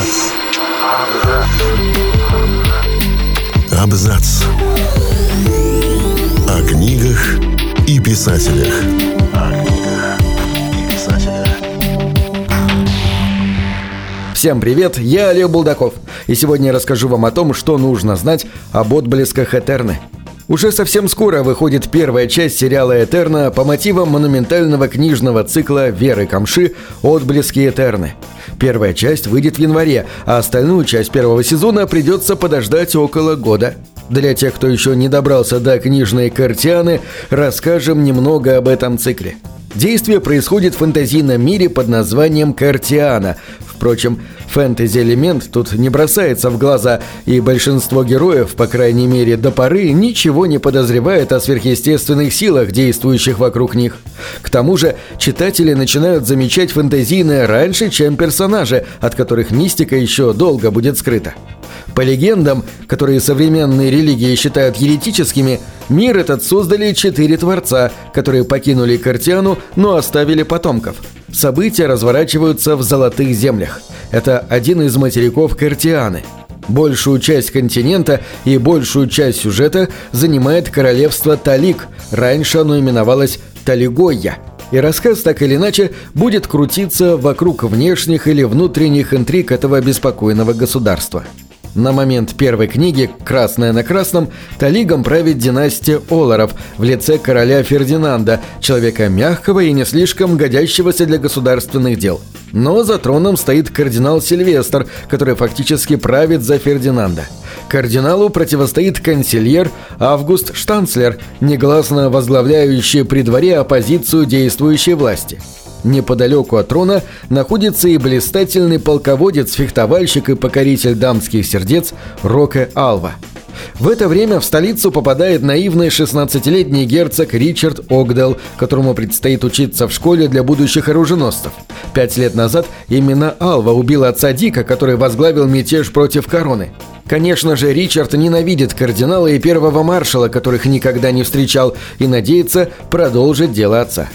Абзац. Абзац. О книгах и писателях. Всем привет, я Олег Булдаков, и сегодня я расскажу вам о том, что нужно знать об отблесках Этерны. Уже совсем скоро выходит первая часть сериала «Этерна» по мотивам монументального книжного цикла Веры Камши «Отблески Этерны». Первая часть выйдет в январе, а остальную часть первого сезона придется подождать около года. Для тех, кто еще не добрался до книжной картианы, расскажем немного об этом цикле. Действие происходит в фэнтезийном мире под названием Картиана. Впрочем, фэнтези-элемент тут не бросается в глаза, и большинство героев, по крайней мере до поры, ничего не подозревает о сверхъестественных силах, действующих вокруг них. К тому же, читатели начинают замечать фэнтезийное раньше, чем персонажи, от которых мистика еще долго будет скрыта. По легендам, которые современные религии считают еретическими, мир этот создали четыре творца, которые покинули Картиану, но оставили потомков. События разворачиваются в Золотых землях. Это один из материков Картианы. Большую часть континента и большую часть сюжета занимает королевство Талик, раньше оно именовалось Талигойя – и рассказ так или иначе будет крутиться вокруг внешних или внутренних интриг этого беспокойного государства. На момент первой книги «Красное на красном» Талигом правит династия Оларов в лице короля Фердинанда, человека мягкого и не слишком годящегося для государственных дел. Но за троном стоит кардинал Сильвестр, который фактически правит за Фердинанда. Кардиналу противостоит канцельер Август Штанцлер, негласно возглавляющий при дворе оппозицию действующей власти – Неподалеку от трона находится и блистательный полководец, фехтовальщик и покоритель дамских сердец Роке Алва. В это время в столицу попадает наивный 16-летний герцог Ричард Огдел, которому предстоит учиться в школе для будущих оруженосцев. Пять лет назад именно Алва убил отца Дика, который возглавил мятеж против короны. Конечно же, Ричард ненавидит кардинала и первого маршала, которых никогда не встречал, и надеется продолжить дело отца.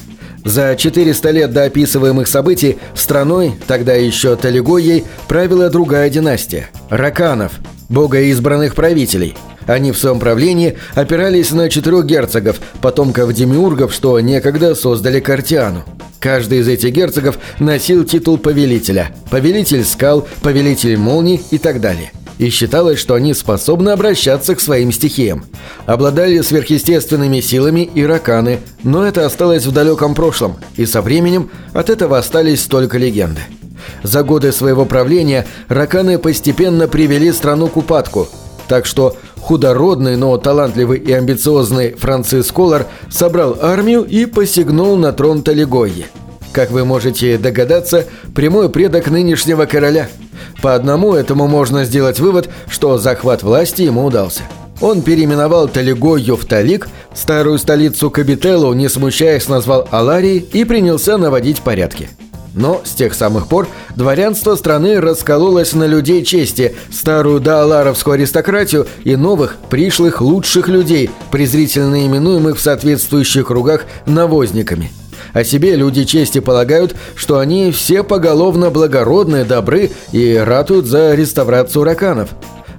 За 400 лет до описываемых событий страной, тогда еще Талигойей, правила другая династия – Раканов, богоизбранных правителей. Они в своем правлении опирались на четырех герцогов, потомков демиургов, что некогда создали Картиану. Каждый из этих герцогов носил титул повелителя – повелитель скал, повелитель молний и так далее – и считалось, что они способны обращаться к своим стихиям. Обладали сверхъестественными силами и раканы, но это осталось в далеком прошлом, и со временем от этого остались только легенды. За годы своего правления раканы постепенно привели страну к упадку, так что худородный, но талантливый и амбициозный Франциск Колор собрал армию и посягнул на трон Талигойи. Как вы можете догадаться, прямой предок нынешнего короля – по одному этому можно сделать вывод, что захват власти ему удался. Он переименовал Талигойю в Талик, старую столицу Кабителу, не смущаясь, назвал Аларий и принялся наводить порядки. Но с тех самых пор дворянство страны раскололось на людей чести, старую дааларовскую аристократию и новых, пришлых лучших людей, презрительно именуемых в соответствующих кругах навозниками – о себе люди чести полагают, что они все поголовно благородны, добры и ратуют за реставрацию раканов.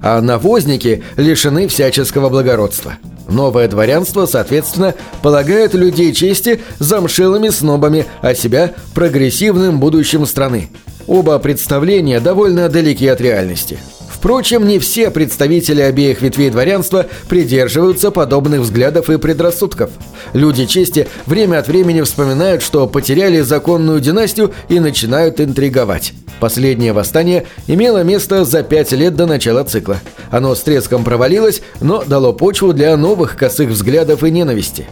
А навозники лишены всяческого благородства. Новое дворянство, соответственно, полагает людей чести замшелыми снобами, а себя прогрессивным будущим страны. Оба представления довольно далеки от реальности. Впрочем, не все представители обеих ветвей дворянства придерживаются подобных взглядов и предрассудков. Люди чести время от времени вспоминают, что потеряли законную династию и начинают интриговать. Последнее восстание имело место за пять лет до начала цикла. Оно с треском провалилось, но дало почву для новых косых взглядов и ненависти.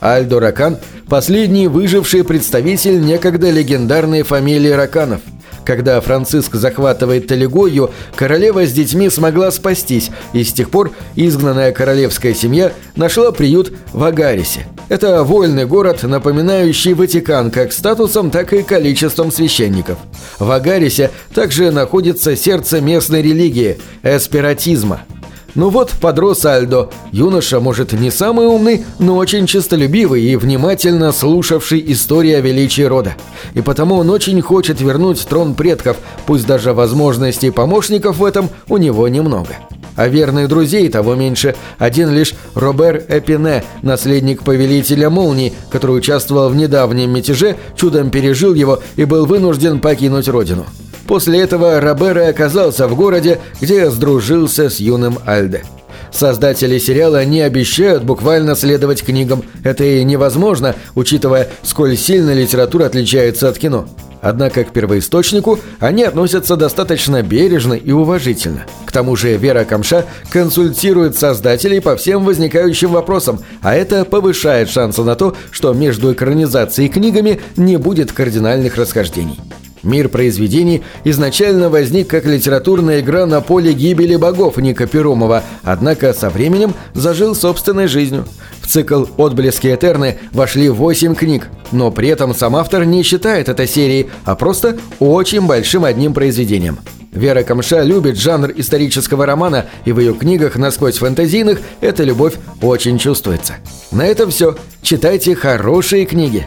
Альдо Ракан – последний выживший представитель некогда легендарной фамилии Раканов – когда Франциск захватывает Талигою, королева с детьми смогла спастись, и с тех пор изгнанная королевская семья нашла приют в Агарисе. Это вольный город, напоминающий Ватикан как статусом, так и количеством священников. В Агарисе также находится сердце местной религии – эспиратизма – Ну вот, подрос Альдо. Юноша, может, не самый умный, но очень честолюбивый и внимательно слушавший истории о величии рода. И потому он очень хочет вернуть трон предков, пусть даже возможностей помощников в этом у него немного. А верных друзей того меньше. Один лишь Робер Эпине, наследник повелителя молний, который участвовал в недавнем мятеже, чудом пережил его и был вынужден покинуть родину. После этого Робера оказался в городе, где сдружился с юным Альде. Создатели сериала не обещают буквально следовать книгам. Это и невозможно, учитывая, сколь сильно литература отличается от кино. Однако к первоисточнику они относятся достаточно бережно и уважительно. К тому же Вера Камша консультирует создателей по всем возникающим вопросам, а это повышает шансы на то, что между экранизацией и книгами не будет кардинальных расхождений. Мир произведений изначально возник как литературная игра на поле гибели богов Ника Перумова, однако со временем зажил собственной жизнью. В цикл «Отблески Этерны» вошли восемь книг, но при этом сам автор не считает это серией, а просто очень большим одним произведением. Вера Камша любит жанр исторического романа, и в ее книгах насквозь фэнтезийных эта любовь очень чувствуется. На этом все. Читайте хорошие книги.